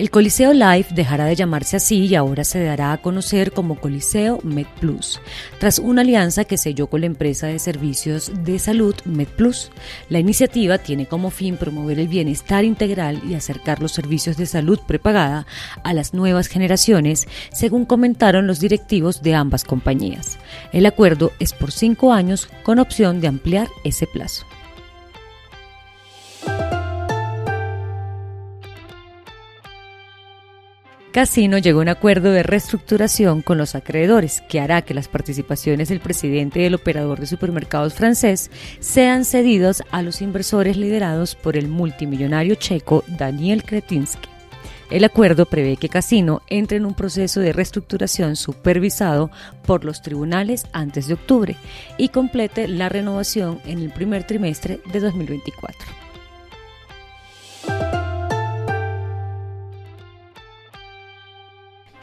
El Coliseo Live dejará de llamarse así y ahora se dará a conocer como Coliseo MedPlus, tras una alianza que selló con la empresa de servicios de salud MedPlus. La iniciativa tiene como fin promover el bienestar integral y acercar los servicios de salud prepagada a las nuevas generaciones, según comentaron los directivos de ambas compañías. El acuerdo es por cinco años con opción de ampliar ese plazo. Casino llegó a un acuerdo de reestructuración con los acreedores que hará que las participaciones del presidente del operador de supermercados francés sean cedidos a los inversores liderados por el multimillonario checo Daniel Kretinsky. El acuerdo prevé que Casino entre en un proceso de reestructuración supervisado por los tribunales antes de octubre y complete la renovación en el primer trimestre de 2024.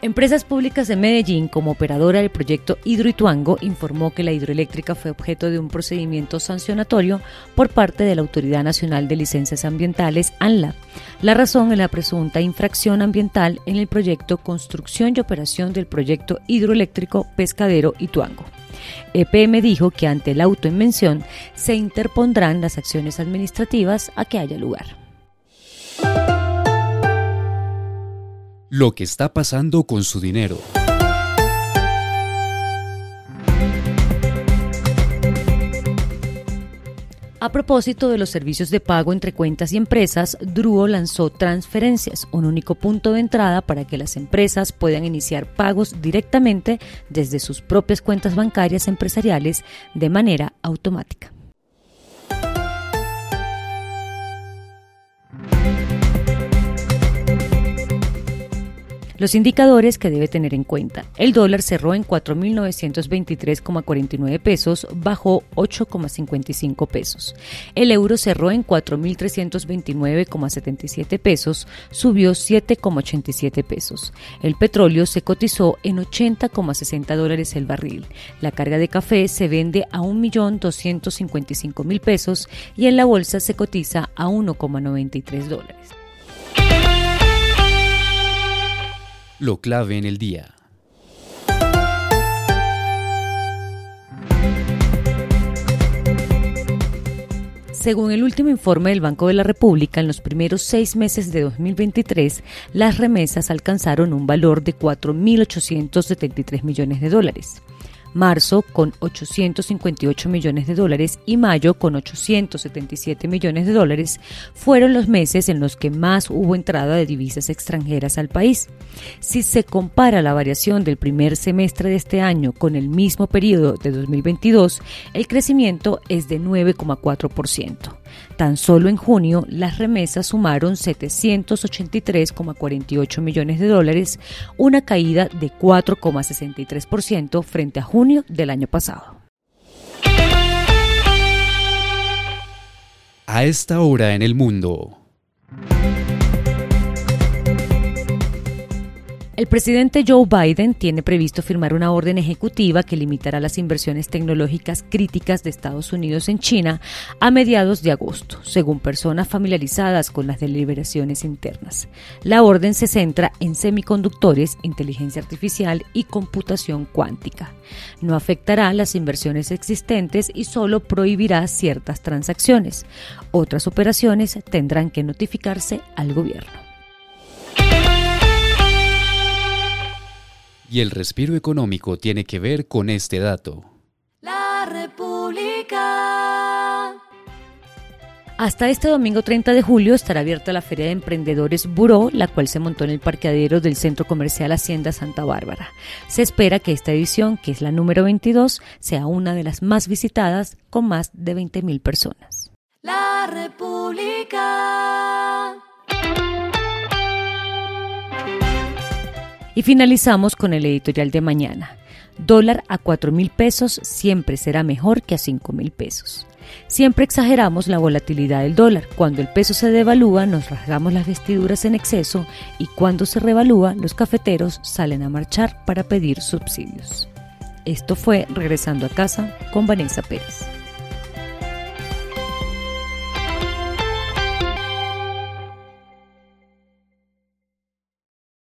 Empresas Públicas de Medellín, como operadora del proyecto Hidroituango, informó que la hidroeléctrica fue objeto de un procedimiento sancionatorio por parte de la Autoridad Nacional de Licencias Ambientales, ANLA. La razón es la presunta infracción ambiental en el proyecto Construcción y Operación del proyecto hidroeléctrico Pescadero Ituango. EPM dijo que ante la autoinvención se interpondrán las acciones administrativas a que haya lugar. Lo que está pasando con su dinero. A propósito de los servicios de pago entre cuentas y empresas, Druo lanzó Transferencias, un único punto de entrada para que las empresas puedan iniciar pagos directamente desde sus propias cuentas bancarias empresariales de manera automática. Los indicadores que debe tener en cuenta. El dólar cerró en 4.923,49 pesos, bajó 8,55 pesos. El euro cerró en 4.329,77 pesos, subió 7,87 pesos. El petróleo se cotizó en 80,60 dólares el barril. La carga de café se vende a 1.255.000 pesos y en la bolsa se cotiza a 1,93 dólares. Lo clave en el día. Según el último informe del Banco de la República, en los primeros seis meses de 2023, las remesas alcanzaron un valor de 4.873 millones de dólares marzo con 858 millones de dólares y mayo con 877 millones de dólares fueron los meses en los que más hubo entrada de divisas extranjeras al país. Si se compara la variación del primer semestre de este año con el mismo periodo de 2022, el crecimiento es de 9,4%. Tan solo en junio, las remesas sumaron 783,48 millones de dólares, una caída de 4,63% frente a junio del año pasado. A esta hora en el mundo. El presidente Joe Biden tiene previsto firmar una orden ejecutiva que limitará las inversiones tecnológicas críticas de Estados Unidos en China a mediados de agosto, según personas familiarizadas con las deliberaciones internas. La orden se centra en semiconductores, inteligencia artificial y computación cuántica. No afectará las inversiones existentes y solo prohibirá ciertas transacciones. Otras operaciones tendrán que notificarse al gobierno. Y el respiro económico tiene que ver con este dato. La República. Hasta este domingo 30 de julio estará abierta la Feria de Emprendedores Buró, la cual se montó en el parqueadero del Centro Comercial Hacienda Santa Bárbara. Se espera que esta edición, que es la número 22, sea una de las más visitadas con más de 20.000 personas. La República. Y finalizamos con el editorial de mañana. Dólar a 4 mil pesos siempre será mejor que a 5 mil pesos. Siempre exageramos la volatilidad del dólar. Cuando el peso se devalúa nos rasgamos las vestiduras en exceso y cuando se revalúa los cafeteros salen a marchar para pedir subsidios. Esto fue Regresando a casa con Vanessa Pérez.